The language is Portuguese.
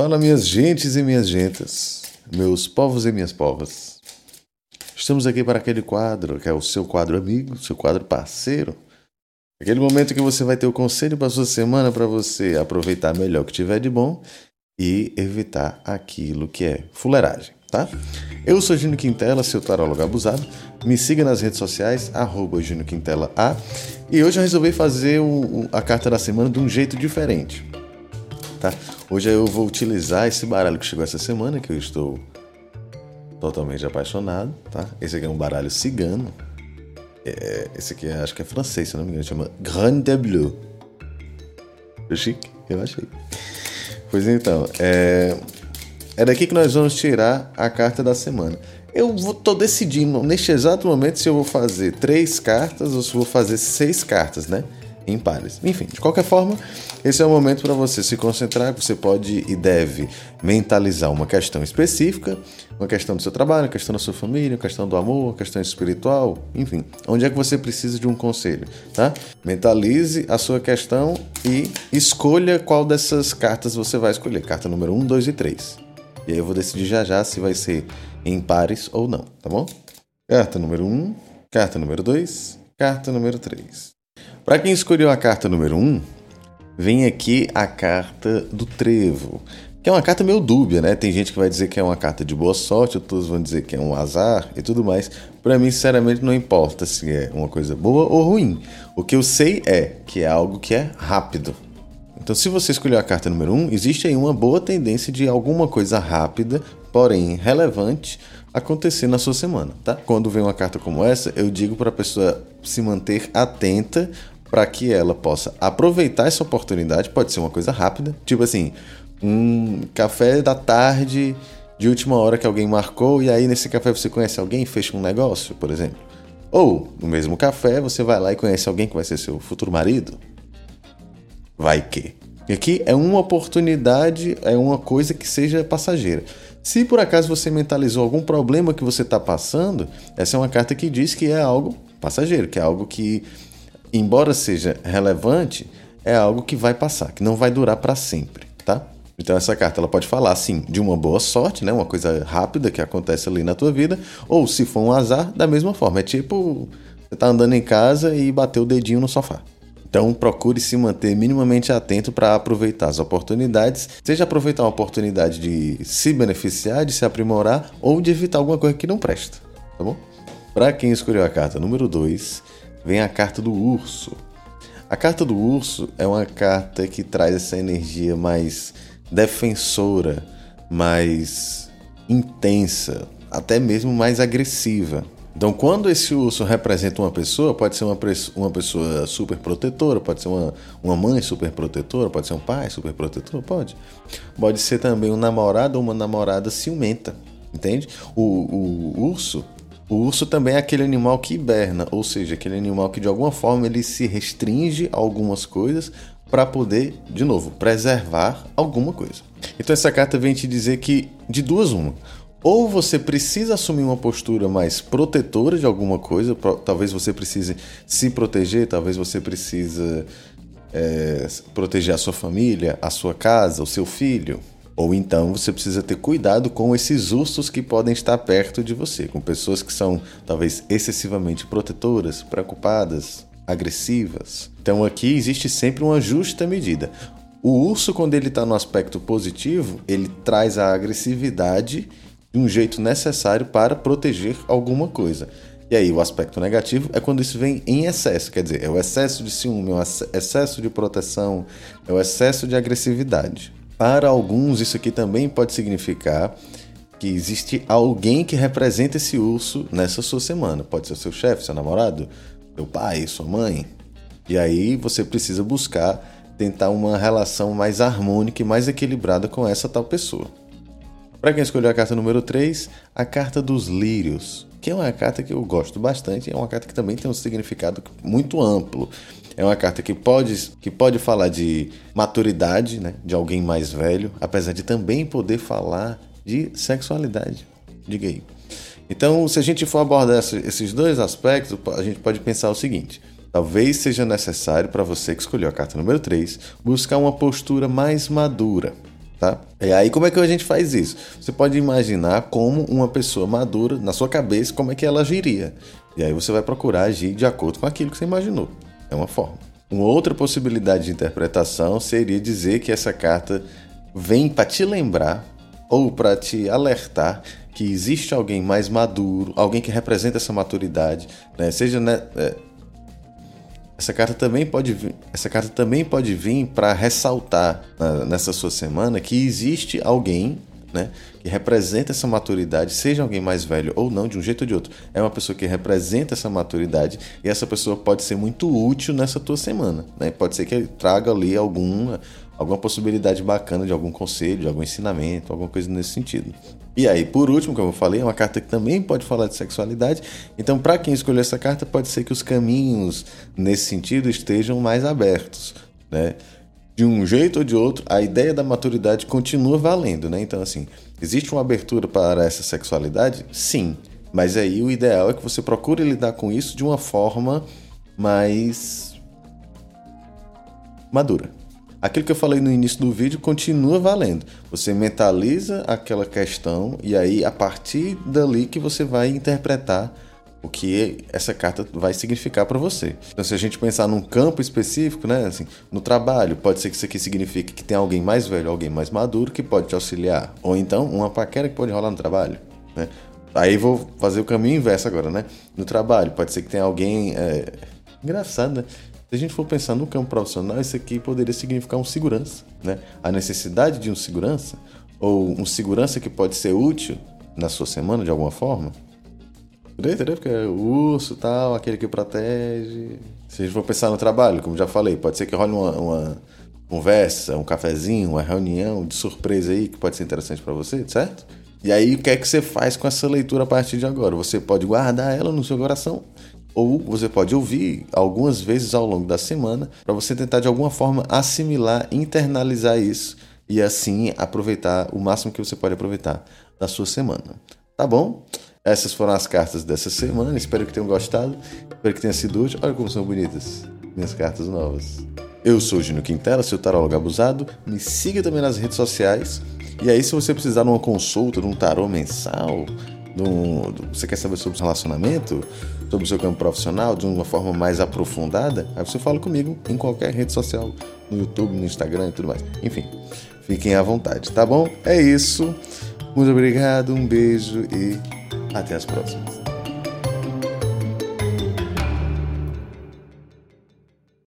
Fala, minhas gentes e minhas gentas, meus povos e minhas povas. Estamos aqui para aquele quadro, que é o seu quadro amigo, seu quadro parceiro. Aquele momento que você vai ter o conselho para sua semana para você aproveitar melhor o que tiver de bom e evitar aquilo que é fuleiragem, tá? Eu sou Júnior Quintela, seu tarólogo abusado. Me siga nas redes sociais, Júnior Quintela A. E hoje eu resolvi fazer o, a carta da semana de um jeito diferente tá? Hoje eu vou utilizar esse baralho que chegou essa semana, que eu estou totalmente apaixonado, tá? Esse aqui é um baralho cigano. É, esse aqui é, acho que é francês, se não me engano, chama Grande Bleu. Chique? Eu achei. Pois então, é, é daqui que nós vamos tirar a carta da semana. Eu estou decidindo neste exato momento se eu vou fazer três cartas ou se vou fazer seis cartas, né? Em pares. Enfim, de qualquer forma, esse é o momento para você se concentrar. Você pode e deve mentalizar uma questão específica, uma questão do seu trabalho, uma questão da sua família, uma questão do amor, uma questão espiritual, enfim. Onde é que você precisa de um conselho, tá? Mentalize a sua questão e escolha qual dessas cartas você vai escolher. Carta número 1, 2 e 3. E aí eu vou decidir já já se vai ser em pares ou não, tá bom? Carta número 1, carta número 2, carta número 3. Para quem escolheu a carta número 1, vem aqui a carta do trevo, que é uma carta meio dúbia, né? Tem gente que vai dizer que é uma carta de boa sorte, outros vão dizer que é um azar e tudo mais. Para mim, sinceramente, não importa se é uma coisa boa ou ruim. O que eu sei é que é algo que é rápido. Então, se você escolheu a carta número 1, um, existe aí uma boa tendência de alguma coisa rápida, porém relevante, acontecer na sua semana, tá? Quando vem uma carta como essa, eu digo para a pessoa se manter atenta para que ela possa aproveitar essa oportunidade. Pode ser uma coisa rápida, tipo assim, um café da tarde de última hora que alguém marcou e aí nesse café você conhece alguém fecha um negócio, por exemplo. Ou no mesmo café você vai lá e conhece alguém que vai ser seu futuro marido. Vai que. E aqui é uma oportunidade, é uma coisa que seja passageira. Se por acaso você mentalizou algum problema que você está passando, essa é uma carta que diz que é algo passageiro, que é algo que embora seja relevante, é algo que vai passar, que não vai durar para sempre, tá? Então essa carta ela pode falar assim de uma boa sorte, né, uma coisa rápida que acontece ali na tua vida, ou se for um azar, da mesma forma. É tipo você tá andando em casa e bateu o dedinho no sofá. Então procure se manter minimamente atento para aproveitar as oportunidades, seja aproveitar uma oportunidade de se beneficiar, de se aprimorar ou de evitar alguma coisa que não presta, tá bom? Para quem escolheu a carta número 2, vem a carta do urso. A carta do urso é uma carta que traz essa energia mais defensora, mais intensa, até mesmo mais agressiva. Então, quando esse urso representa uma pessoa, pode ser uma, uma pessoa super protetora, pode ser uma, uma mãe super protetora, pode ser um pai super protetor, pode. Pode ser também um namorado ou uma namorada ciumenta, entende? O, o urso o urso também é aquele animal que hiberna, ou seja, aquele animal que de alguma forma ele se restringe a algumas coisas para poder, de novo, preservar alguma coisa. Então essa carta vem te dizer que de duas uma, ou você precisa assumir uma postura mais protetora de alguma coisa, talvez você precise se proteger, talvez você precise é, proteger a sua família, a sua casa, o seu filho, ou então você precisa ter cuidado com esses ursos que podem estar perto de você, com pessoas que são talvez excessivamente protetoras, preocupadas, agressivas. Então aqui existe sempre uma justa medida. O urso, quando ele está no aspecto positivo, ele traz a agressividade de um jeito necessário para proteger alguma coisa. E aí, o aspecto negativo é quando isso vem em excesso, quer dizer, é o excesso de ciúme, é o excesso de proteção, é o excesso de agressividade. Para alguns, isso aqui também pode significar que existe alguém que representa esse urso nessa sua semana. Pode ser seu chefe, seu namorado, seu pai, sua mãe. E aí você precisa buscar tentar uma relação mais harmônica e mais equilibrada com essa tal pessoa. Para quem escolheu a carta número 3, a carta dos lírios, que é uma carta que eu gosto bastante, é uma carta que também tem um significado muito amplo. É uma carta que pode, que pode falar de maturidade, né, de alguém mais velho, apesar de também poder falar de sexualidade de gay. Então, se a gente for abordar esses dois aspectos, a gente pode pensar o seguinte: talvez seja necessário para você que escolheu a carta número 3 buscar uma postura mais madura. Tá? E aí, como é que a gente faz isso? Você pode imaginar como uma pessoa madura, na sua cabeça, como é que ela agiria. E aí você vai procurar agir de acordo com aquilo que você imaginou. É uma forma. Uma outra possibilidade de interpretação seria dizer que essa carta vem para te lembrar ou para te alertar que existe alguém mais maduro, alguém que representa essa maturidade, né? seja né, é, essa carta também pode vir, essa carta também pode vir para ressaltar na, nessa sua semana que existe alguém né, que representa essa maturidade, seja alguém mais velho ou não, de um jeito ou de outro. É uma pessoa que representa essa maturidade e essa pessoa pode ser muito útil nessa tua semana. Né? Pode ser que ele traga ali alguma, alguma possibilidade bacana de algum conselho, de algum ensinamento, alguma coisa nesse sentido. E aí, por último, como eu falei, é uma carta que também pode falar de sexualidade. Então, para quem escolheu essa carta, pode ser que os caminhos nesse sentido estejam mais abertos, né? De um jeito ou de outro, a ideia da maturidade continua valendo, né? Então, assim, existe uma abertura para essa sexualidade? Sim. Mas aí o ideal é que você procure lidar com isso de uma forma mais madura. Aquilo que eu falei no início do vídeo continua valendo. Você mentaliza aquela questão e aí a partir dali que você vai interpretar o que essa carta vai significar para você. Então, se a gente pensar num campo específico, né, assim, no trabalho, pode ser que isso aqui signifique que tem alguém mais velho, alguém mais maduro que pode te auxiliar, ou então uma paquera que pode rolar no trabalho, né? Aí vou fazer o caminho inverso agora, né? No trabalho, pode ser que tenha alguém é... engraçado, né? Se a gente for pensar no campo profissional, isso aqui poderia significar um segurança, né? A necessidade de um segurança, ou um segurança que pode ser útil na sua semana de alguma forma. Entendeu? Porque é o urso tal, aquele que protege. Se a gente for pensar no trabalho, como já falei, pode ser que role uma, uma conversa, um cafezinho, uma reunião de surpresa aí que pode ser interessante para você, certo? E aí, o que é que você faz com essa leitura a partir de agora? Você pode guardar ela no seu coração ou você pode ouvir algumas vezes ao longo da semana para você tentar de alguma forma assimilar, internalizar isso e assim aproveitar o máximo que você pode aproveitar da sua semana. Tá bom? Essas foram as cartas dessa semana. Espero que tenham gostado. Espero que tenha sido útil. Olha como são bonitas minhas cartas novas. Eu sou o Gino Quintela, seu tarólogo abusado. Me siga também nas redes sociais. E aí, se você precisar de uma consulta, de um tarô mensal, do, do, você quer saber sobre relacionamento, sobre o seu campo profissional de uma forma mais aprofundada, aí você fala comigo em qualquer rede social, no YouTube, no Instagram e tudo mais. Enfim, fiquem à vontade, tá bom? É isso. Muito obrigado, um beijo e até as próximas.